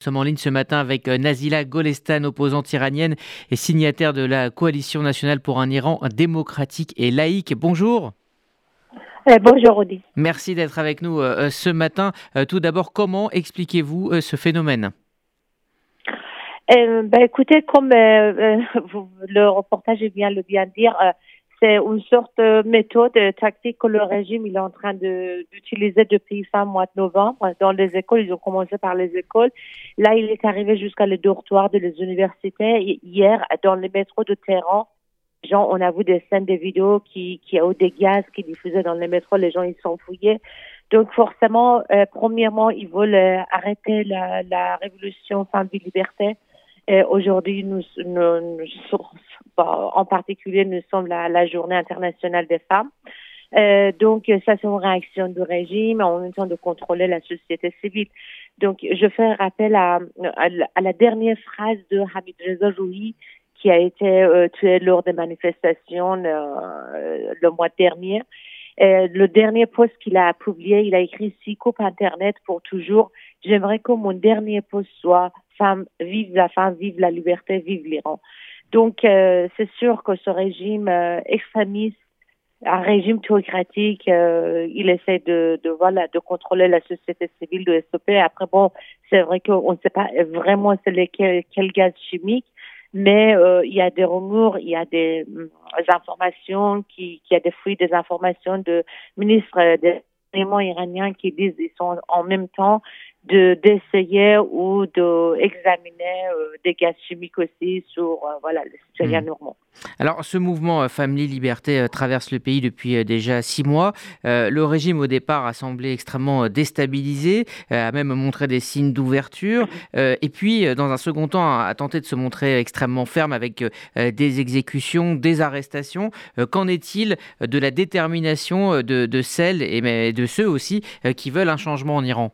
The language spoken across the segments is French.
Nous sommes en ligne ce matin avec euh, Nazila Golestan, opposante iranienne et signataire de la Coalition nationale pour un Iran démocratique et laïque. Bonjour. Euh, bonjour Audi. Merci d'être avec nous euh, ce matin. tout d'abord, comment expliquez-vous ce phénomène? Ben, Écoutez, comme le reportage vient le bien dire, c'est une sorte de méthode tactique que le régime il est en train d'utiliser depuis fin mois de novembre. Dans les écoles, ils ont commencé par les écoles. Là, il est arrivé jusqu'à les dortoirs de les universités. Hier, dans les métros de Téhéran, gens, on a vu des scènes, des vidéos qui, qui ont des gaz qui diffusaient dans les métros. Les gens, ils s'enfouillaient. Donc, forcément, euh, premièrement, ils veulent euh, arrêter la, la révolution fin de liberté. Aujourd'hui, en particulier, nous sommes la, la journée internationale des femmes. Euh, donc, ça, c'est une réaction du régime en même de contrôler la société civile. Donc, je fais rappel à, la dernière phrase de Hamid Reza Joui, qui a été euh, tué lors des manifestations euh, le mois dernier. Le dernier post qu'il a publié, il a écrit si coupe Internet pour toujours. J'aimerais que mon dernier post soit femme, vive la femme, vive la liberté, vive l'Iran. Donc, euh, c'est sûr que ce régime euh, extrémiste, un régime théocratique, euh, il essaie de, de, voilà, de contrôler la société civile, de stopper. Après, bon, c'est vrai qu'on ne sait pas vraiment quel gaz chimique, mais il y a des rumeurs, il y a des, informations, qui, qui a des fuites, des informations de ministres des iraniens qui disent qu'ils sont en même temps de d'essayer ou d'examiner euh, des gaz chimiques aussi sur euh, voilà les citoyens mmh. normands. Alors ce mouvement euh, Family Liberté traverse le pays depuis déjà six mois. le régime au départ a semblé extrêmement déstabilisé, a même montré des signes d'ouverture, et puis dans un second temps a tenté de se montrer extrêmement ferme avec des exécutions, des arrestations. Qu'en est-il de la détermination de, de celles et de ceux aussi qui veulent un changement en Iran?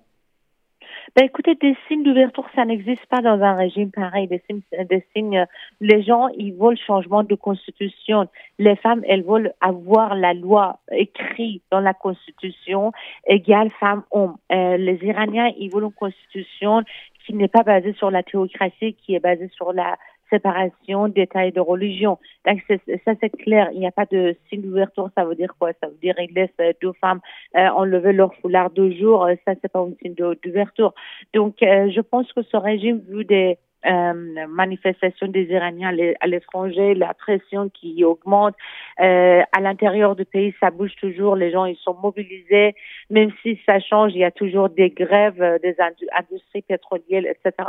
Ben, écoutez, des signes d'ouverture, ça n'existe pas dans un régime pareil. Des signes, des signes, les gens, ils veulent changement de constitution. Les femmes, elles veulent avoir la loi écrite dans la constitution égale femme-homme. Euh, les Iraniens, ils veulent une constitution qui n'est pas basée sur la théocratie, qui est basée sur la séparation d'État et de religion. Donc ça c'est clair, il n'y a pas de signe d'ouverture, ça veut dire quoi? Ça veut dire qu'ils laissent euh, deux femmes euh, enlever leur foulard deux jours, euh, ça c'est pas un signe d'ouverture. Donc euh, je pense que ce régime, vu des euh, manifestations des Iraniens à l'étranger, la pression qui augmente. Euh, à l'intérieur du pays, ça bouge toujours. Les gens, ils sont mobilisés. Même si ça change, il y a toujours des grèves euh, des industries pétrolières, etc.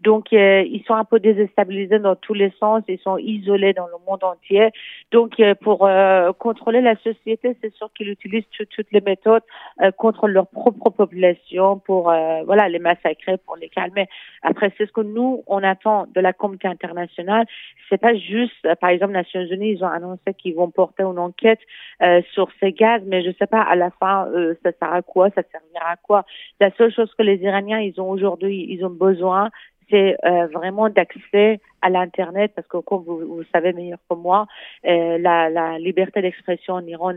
Donc, euh, ils sont un peu déstabilisés dans tous les sens. Ils sont isolés dans le monde entier. Donc, euh, pour contrôler la société, c'est sûr qu'ils utilisent toutes les méthodes contre leur propre population pour, voilà, les massacrer, pour les calmer. Après, c'est ce que nous, on attend de la communauté internationale. C'est pas juste, euh, par exemple, Nations Unies, ils ont annoncé qu'ils vont porter une enquête euh, sur ces gaz, mais je sais pas à la fin euh, ça sert à quoi, ça servira à quoi. La seule chose que les Iraniens ils ont aujourd'hui, ils ont besoin, c'est euh, vraiment d'accès à l'internet parce que comme vous, vous savez meilleur que moi, euh, la, la, liberté d'expression en Iran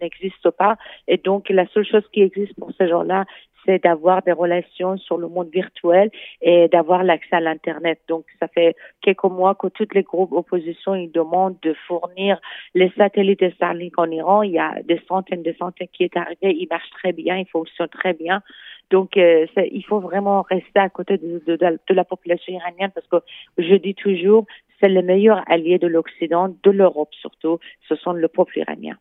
n'existe pas et donc la seule chose qui existe pour ces gens-là, c'est d'avoir des relations sur le monde virtuel et d'avoir l'accès à l'internet. Donc ça fait quelques mois que tous les groupes opposition ils demandent de fournir les satellites de Starlink en Iran. Il y a des centaines, des centaines qui est arrivé, ils marchent très bien, ils fonctionnent très bien. Donc, euh, il faut vraiment rester à côté de, de, de, la population iranienne parce que je dis toujours, c'est le meilleur allié de l'Occident, de l'Europe surtout, ce sont le peuple iranien.